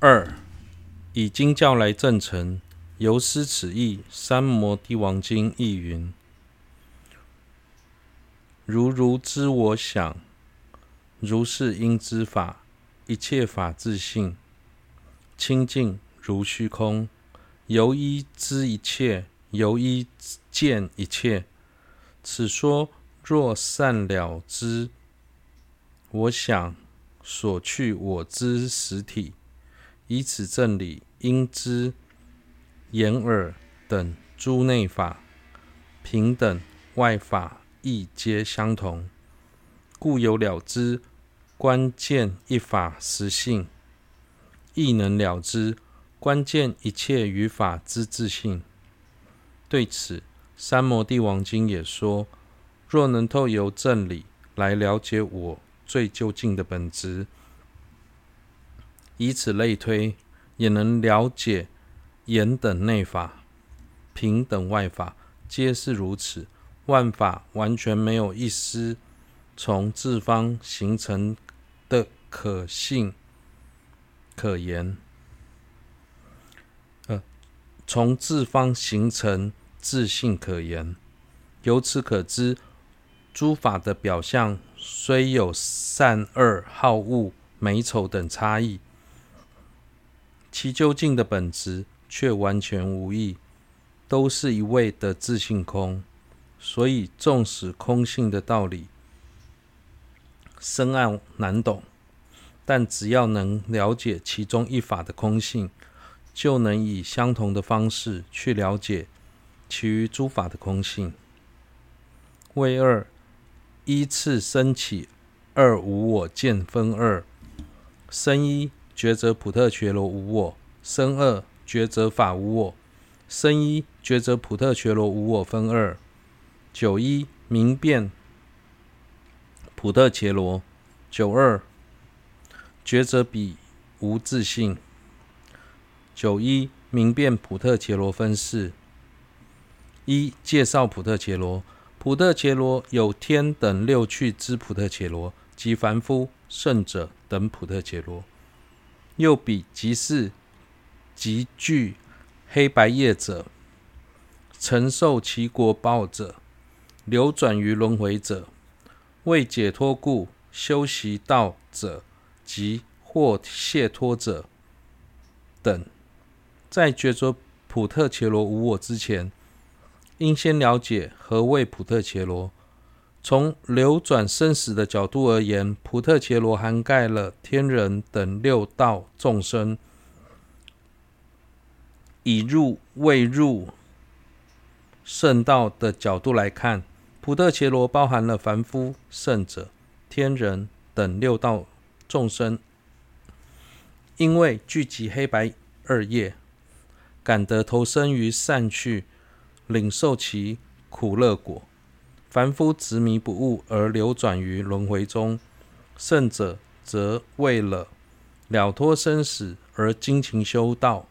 二，以经教来证成，由思此意，三摩地王经亦云：如如知我想，如是应知法，一切法自性，清净如虚空，由一知一切，由一见一切。此说若善了知，我想所去我知实体。以此正理，应知眼耳等诸内法，平等外法亦皆相同，故有了知关键一法实性，亦能了知关键一切余法之自性。对此，《三摩地王经》也说：若能透由正理来了解我最究竟的本质。以此类推，也能了解眼等内法、平等外法，皆是如此。万法完全没有一丝从自方形成的可信可言。从自方形成自信可言。由此可知，诸法的表象虽有善恶、好恶、美丑等差异。其究竟的本质却完全无异，都是一味的自性空。所以，纵使空性的道理深奥难懂，但只要能了解其中一法的空性，就能以相同的方式去了解其余诸法的空性。为二，依次升起二无我见分二，生一。觉则普特伽罗无我，生二觉则法无我，生一觉则普特伽罗无我分二。九一明辨普特伽罗，九二觉则彼无自信。九一明辨普特伽罗分四。一介绍普特切罗，普特切罗有天等六趣之普特切罗及凡夫圣者等普特切罗。又比即是极具黑白业者，承受其果报者，流转于轮回者，为解脱故修习道者及获解脱者等，在觉着普特伽罗无我之前，应先了解何谓普特伽罗。从流转生死的角度而言，普特伽罗涵盖了天人等六道众生。以入未入圣道的角度来看，普特伽罗包含了凡夫、圣者、天人等六道众生。因为聚集黑白二业，感得投生于善趣，领受其苦乐果。凡夫执迷不悟而流转于轮回中，圣者则为了了脱生死而精勤修道，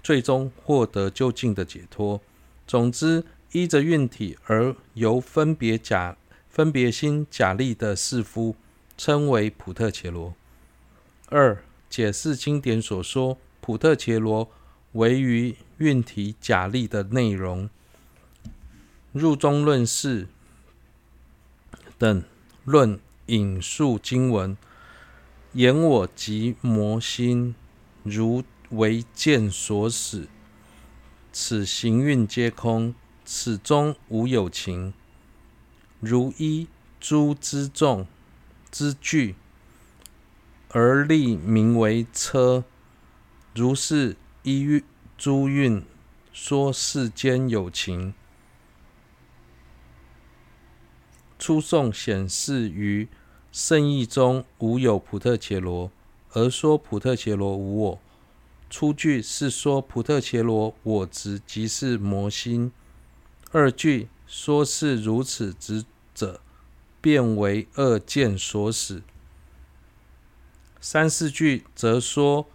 最终获得究竟的解脱。总之，依着运体而由分别假分别心假立的士夫，称为普特伽罗。二、解释经典所说普特伽罗为于运体假立的内容。入中论释。等论引述经文，言我及魔心如为剑所使，此行运皆空，此中无有情。如依诸之众之具而立名为车，如是依诸运说世间有情。初颂显示于圣意中无有普特切罗，而说普特切罗无我。初句是说普特切罗我执即是魔心，二句说是如此执者，便为恶见所使。三四句则说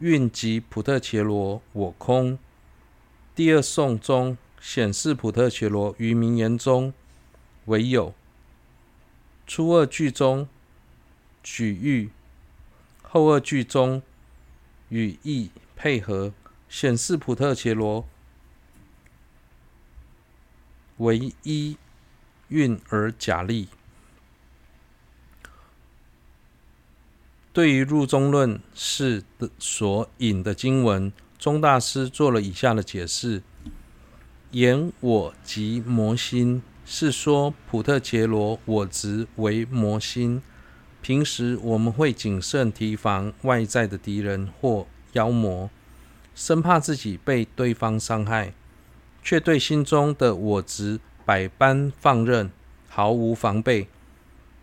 蕴及普特切罗我空。第二颂中显示普特切罗于名言中。唯有初二句中举喻，后二句中语意配合，显示普特切罗为一蕴而假立。对于入中论是的所引的经文，宗大师做了以下的解释：言我即魔心，是说普特杰罗我执为魔心。平时我们会谨慎提防外在的敌人或妖魔，生怕自己被对方伤害，却对心中的我执百般放任，毫无防备。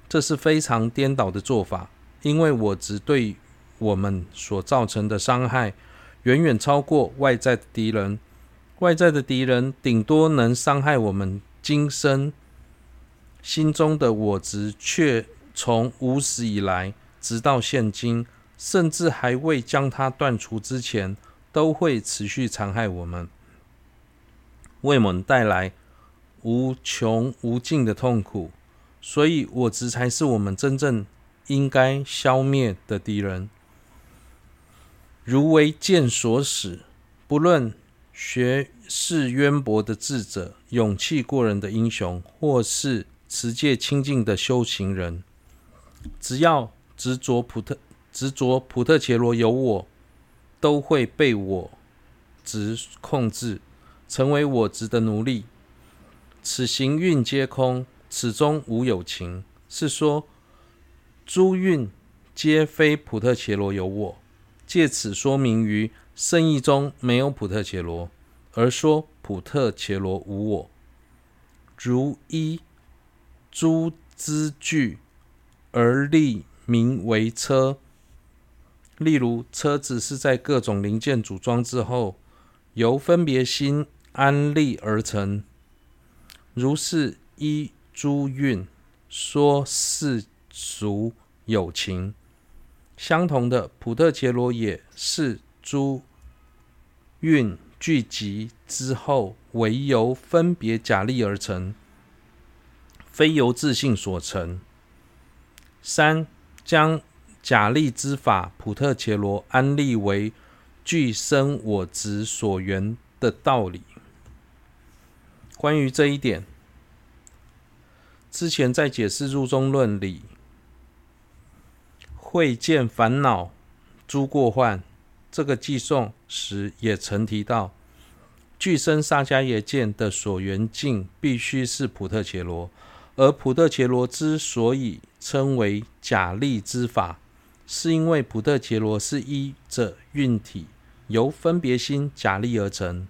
这是非常颠倒的做法。因为我执对我们所造成的伤害，远远超过外在的敌人。外在的敌人顶多能伤害我们今生，心中的我执却从无始以来，直到现今，甚至还未将它断除之前，都会持续残害我们，为我们带来无穷无尽的痛苦。所以，我执才是我们真正。应该消灭的敌人，如为剑所使。不论学识渊博的智者、勇气过人的英雄，或是持戒清净的修行人，只要执着普特执着普特伽罗有我，都会被我执控制，成为我执的奴隶。此行蕴皆空，此中无有情，是说。诸蕴皆非普特伽罗有我，借此说明于圣意中没有普特伽罗，而说普特伽罗无我。如依诸资具而立名为车，例如车子是在各种零件组装之后，由分别心安立而成，如是依诸运说世俗有情，相同的，普特伽罗也是诸运聚集之后，唯由分别假立而成，非由自性所成。三，将假立之法普特伽罗安立为具生我执所缘的道理。关于这一点，之前在解释入中论里。会见烦恼诸过患，这个寄送时也曾提到，具身萨迦耶见的所缘境必须是普特伽罗，而普特伽罗之所以称为假立之法，是因为普特伽罗是依着运体由分别心假立而成，